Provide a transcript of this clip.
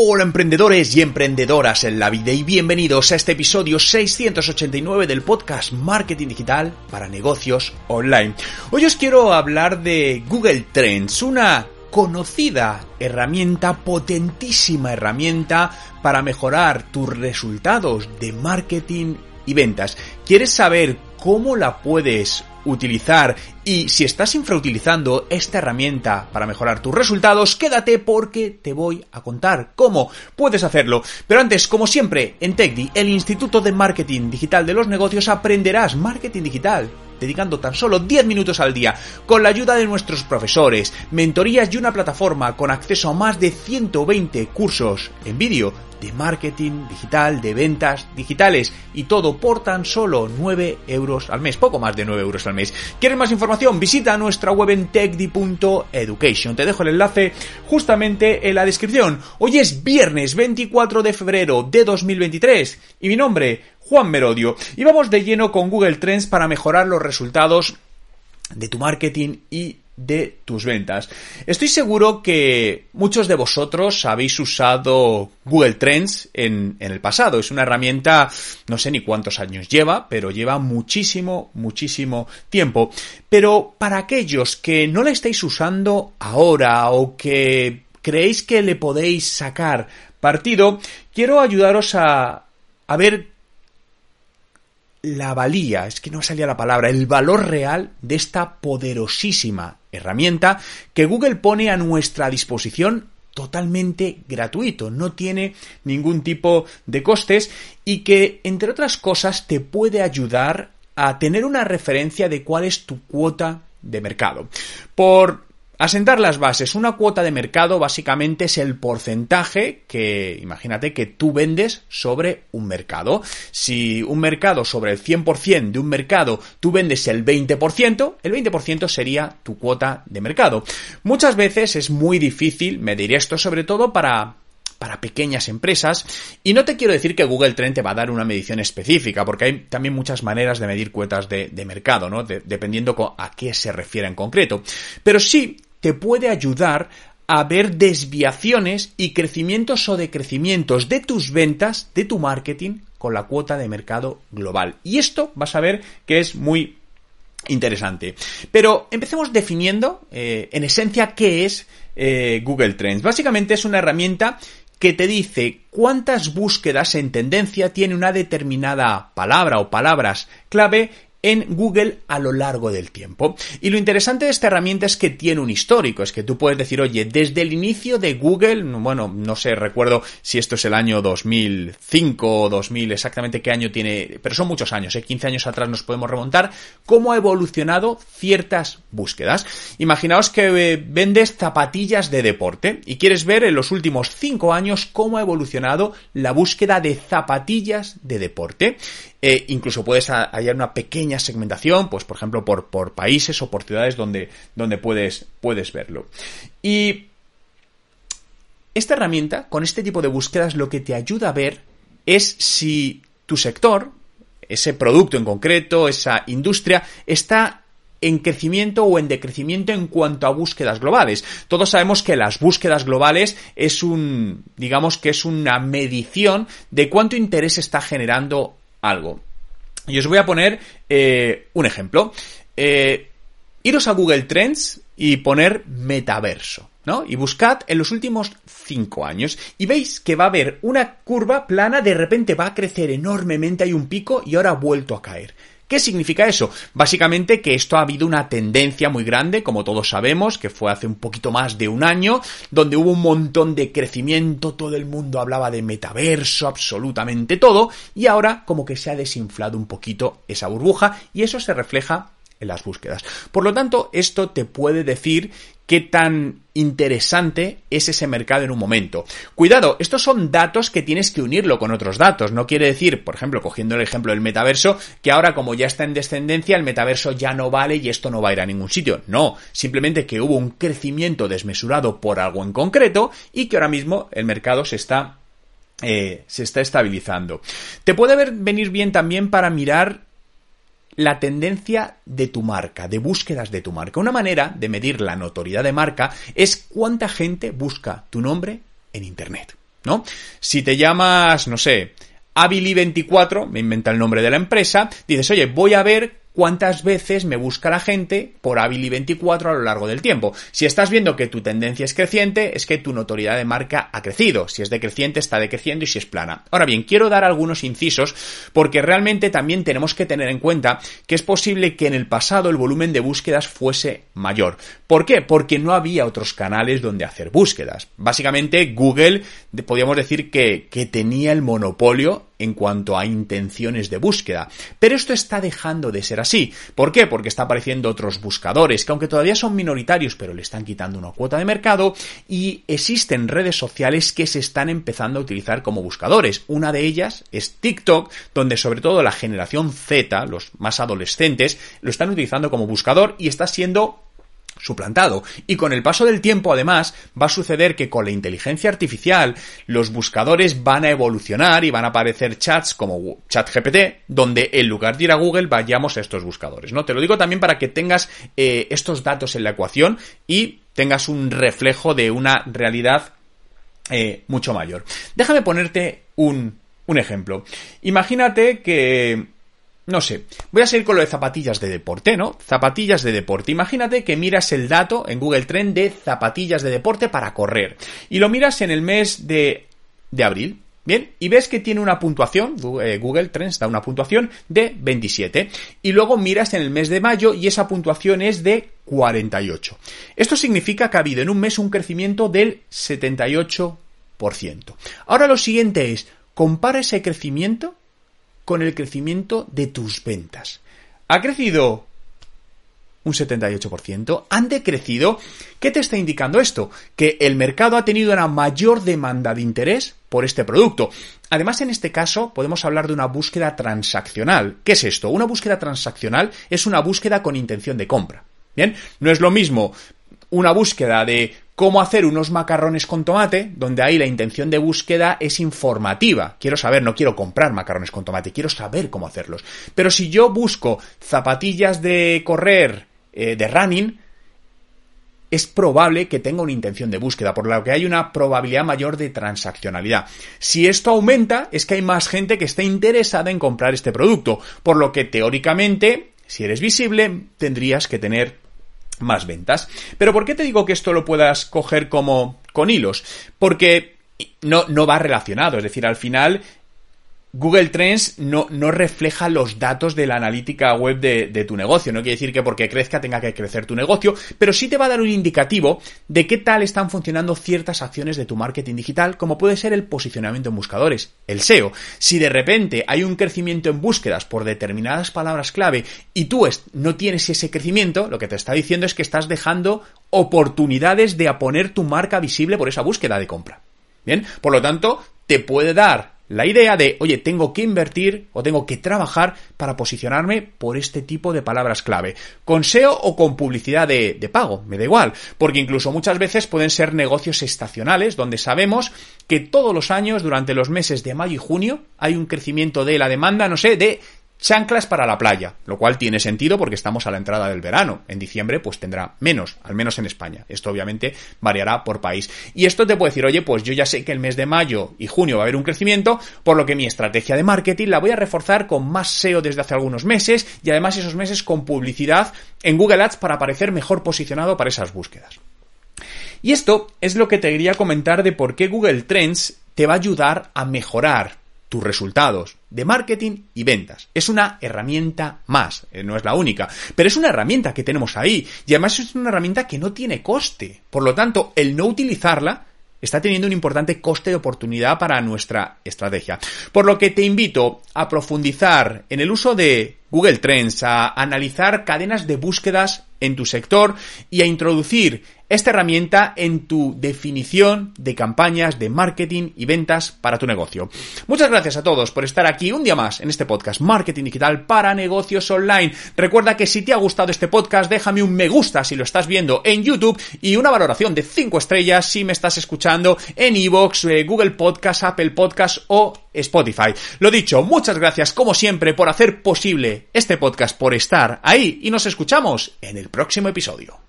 Hola emprendedores y emprendedoras en la vida y bienvenidos a este episodio 689 del podcast Marketing Digital para negocios online. Hoy os quiero hablar de Google Trends, una conocida herramienta, potentísima herramienta para mejorar tus resultados de marketing y ventas. ¿Quieres saber cómo la puedes utilizar y si estás infrautilizando esta herramienta para mejorar tus resultados, quédate porque te voy a contar cómo puedes hacerlo. Pero antes, como siempre, en TechDi, el Instituto de Marketing Digital de los Negocios, aprenderás marketing digital dedicando tan solo 10 minutos al día, con la ayuda de nuestros profesores, mentorías y una plataforma con acceso a más de 120 cursos en vídeo de marketing digital, de ventas digitales y todo por tan solo 9 euros al mes, poco más de 9 euros al mes. ¿Quieres más información? Visita nuestra web en techdi.education. Te dejo el enlace justamente en la descripción. Hoy es viernes 24 de febrero de 2023 y mi nombre Juan Merodio. Y vamos de lleno con Google Trends para mejorar los resultados de tu marketing y de tus ventas. Estoy seguro que muchos de vosotros habéis usado Google Trends en, el pasado. Es una herramienta, no sé ni cuántos años lleva, pero lleva muchísimo, muchísimo tiempo. Pero para aquellos que no la estáis usando ahora o que creéis que le podéis sacar partido, quiero ayudaros a ver la valía, es que no salía la palabra, el valor real de esta poderosísima herramienta que Google pone a nuestra disposición totalmente gratuito, no tiene ningún tipo de costes y que, entre otras cosas, te puede ayudar a tener una referencia de cuál es tu cuota de mercado. Por Asentar las bases. Una cuota de mercado básicamente es el porcentaje que, imagínate, que tú vendes sobre un mercado. Si un mercado sobre el 100% de un mercado tú vendes el 20%, el 20% sería tu cuota de mercado. Muchas veces es muy difícil medir esto, sobre todo para para pequeñas empresas. Y no te quiero decir que Google Trend te va a dar una medición específica, porque hay también muchas maneras de medir cuotas de, mercado, ¿no? dependiendo a qué se refiere en concreto. Pero sí te puede ayudar a ver desviaciones y crecimientos o decrecimientos de tus ventas, de tu marketing, con la cuota de mercado global. Y esto vas a ver que es muy interesante. Pero empecemos definiendo, eh, en esencia, qué es eh, Google Trends. Básicamente es una herramienta que te dice cuántas búsquedas en tendencia tiene una determinada palabra o palabras clave en Google a lo largo del tiempo. Y lo interesante de esta herramienta es que tiene un histórico, es que tú puedes decir, oye, desde el inicio de Google, bueno, no sé, recuerdo si esto es el año 2005 o 2000, exactamente qué año tiene, pero son muchos años, ¿eh? 15 años atrás nos podemos remontar, cómo ha evolucionado ciertas búsquedas. Imaginaos que eh, vendes zapatillas de deporte y quieres ver en los últimos 5 años cómo ha evolucionado la búsqueda de zapatillas de deporte. Eh, incluso puedes hallar una pequeña segmentación, pues por ejemplo por, por países o por ciudades donde, donde puedes, puedes verlo. Y esta herramienta, con este tipo de búsquedas, lo que te ayuda a ver es si tu sector, ese producto en concreto, esa industria, está en crecimiento o en decrecimiento en cuanto a búsquedas globales. Todos sabemos que las búsquedas globales es un, digamos que es una medición de cuánto interés está generando algo. Y os voy a poner eh, un ejemplo. Eh, iros a Google Trends y poner metaverso, ¿no? Y buscad en los últimos cinco años y veis que va a haber una curva plana, de repente va a crecer enormemente, hay un pico y ahora ha vuelto a caer. ¿Qué significa eso? Básicamente que esto ha habido una tendencia muy grande, como todos sabemos, que fue hace un poquito más de un año, donde hubo un montón de crecimiento, todo el mundo hablaba de metaverso, absolutamente todo, y ahora como que se ha desinflado un poquito esa burbuja y eso se refleja en las búsquedas. Por lo tanto, esto te puede decir qué tan interesante es ese mercado en un momento. Cuidado, estos son datos que tienes que unirlo con otros datos. No quiere decir, por ejemplo, cogiendo el ejemplo del metaverso, que ahora como ya está en descendencia, el metaverso ya no vale y esto no va a ir a ningún sitio. No, simplemente que hubo un crecimiento desmesurado por algo en concreto y que ahora mismo el mercado se está eh, se está estabilizando. Te puede venir bien también para mirar la tendencia de tu marca, de búsquedas de tu marca. Una manera de medir la notoriedad de marca es cuánta gente busca tu nombre en Internet. ¿no? Si te llamas, no sé, Avili24, me inventa el nombre de la empresa, dices, oye, voy a ver cuántas veces me busca la gente por Avili24 a lo largo del tiempo. Si estás viendo que tu tendencia es creciente, es que tu notoriedad de marca ha crecido. Si es decreciente, está decreciendo y si es plana. Ahora bien, quiero dar algunos incisos porque realmente también tenemos que tener en cuenta que es posible que en el pasado el volumen de búsquedas fuese mayor. ¿Por qué? Porque no había otros canales donde hacer búsquedas. Básicamente Google, podríamos decir que, que tenía el monopolio en cuanto a intenciones de búsqueda. Pero esto está dejando de ser así. ¿Por qué? Porque está apareciendo otros buscadores que aunque todavía son minoritarios, pero le están quitando una cuota de mercado y existen redes sociales que se están empezando a utilizar como buscadores. Una de ellas es TikTok, donde sobre todo la generación Z, los más adolescentes, lo están utilizando como buscador y está siendo suplantado. Y con el paso del tiempo, además, va a suceder que con la inteligencia artificial, los buscadores van a evolucionar y van a aparecer chats como ChatGPT, donde en lugar de ir a Google vayamos a estos buscadores, ¿no? Te lo digo también para que tengas eh, estos datos en la ecuación y tengas un reflejo de una realidad eh, mucho mayor. Déjame ponerte un, un ejemplo. Imagínate que no sé, voy a seguir con lo de zapatillas de deporte, ¿no? Zapatillas de deporte. Imagínate que miras el dato en Google Trend de zapatillas de deporte para correr y lo miras en el mes de, de abril. Bien, y ves que tiene una puntuación, eh, Google Trends da una puntuación de 27. Y luego miras en el mes de mayo y esa puntuación es de 48. Esto significa que ha habido en un mes un crecimiento del 78%. Ahora lo siguiente es, compara ese crecimiento con el crecimiento de tus ventas. ¿Ha crecido un 78%? ¿Han decrecido? ¿Qué te está indicando esto? Que el mercado ha tenido una mayor demanda de interés por este producto. Además, en este caso, podemos hablar de una búsqueda transaccional. ¿Qué es esto? Una búsqueda transaccional es una búsqueda con intención de compra. Bien, no es lo mismo una búsqueda de cómo hacer unos macarrones con tomate, donde ahí la intención de búsqueda es informativa. Quiero saber, no quiero comprar macarrones con tomate, quiero saber cómo hacerlos. Pero si yo busco zapatillas de correr, eh, de running, es probable que tenga una intención de búsqueda, por lo que hay una probabilidad mayor de transaccionalidad. Si esto aumenta, es que hay más gente que está interesada en comprar este producto, por lo que teóricamente, si eres visible, tendrías que tener más ventas. Pero ¿por qué te digo que esto lo puedas coger como con hilos? Porque no, no va relacionado, es decir, al final Google Trends no, no, refleja los datos de la analítica web de, tu negocio. No quiere decir que porque crezca tenga que crecer tu negocio, pero sí te va a dar un indicativo de qué tal están funcionando ciertas acciones de tu marketing digital, como puede ser el posicionamiento en buscadores, el SEO. Si de repente hay un crecimiento en búsquedas por determinadas palabras clave y tú no tienes ese crecimiento, lo que te está diciendo es que estás dejando oportunidades de poner tu marca visible por esa búsqueda de compra. Bien, por lo tanto, te puede dar la idea de, oye, tengo que invertir o tengo que trabajar para posicionarme por este tipo de palabras clave. Con SEO o con publicidad de, de, pago, me da igual, porque incluso muchas veces pueden ser negocios estacionales donde sabemos que todos los años, durante los meses de mayo y junio, hay un crecimiento de la demanda, no sé, de chanclas para la playa, lo cual tiene sentido porque estamos a la entrada del verano. En diciembre pues tendrá menos, al menos en España. Esto obviamente variará por país. Y esto te puede decir, oye, pues yo ya sé que el mes de mayo y junio va a haber un crecimiento, por lo que mi estrategia de marketing la voy a reforzar con más SEO desde hace algunos meses y además esos meses con publicidad en Google Ads para aparecer mejor posicionado para esas búsquedas. Y esto es lo que te quería comentar de por qué Google Trends te va a ayudar a mejorar tus resultados de marketing y ventas. Es una herramienta más, eh, no es la única, pero es una herramienta que tenemos ahí y además es una herramienta que no tiene coste. Por lo tanto, el no utilizarla está teniendo un importante coste de oportunidad para nuestra estrategia. Por lo que te invito a profundizar en el uso de Google Trends, a analizar cadenas de búsquedas en tu sector y a introducir esta herramienta en tu definición de campañas de marketing y ventas para tu negocio. Muchas gracias a todos por estar aquí un día más en este podcast Marketing Digital para negocios online. Recuerda que si te ha gustado este podcast, déjame un me gusta si lo estás viendo en YouTube y una valoración de 5 estrellas si me estás escuchando en iVoox, eh, Google Podcast, Apple Podcast o Spotify. Lo dicho, muchas gracias como siempre por hacer posible este podcast, por estar ahí y nos escuchamos en el próximo episodio.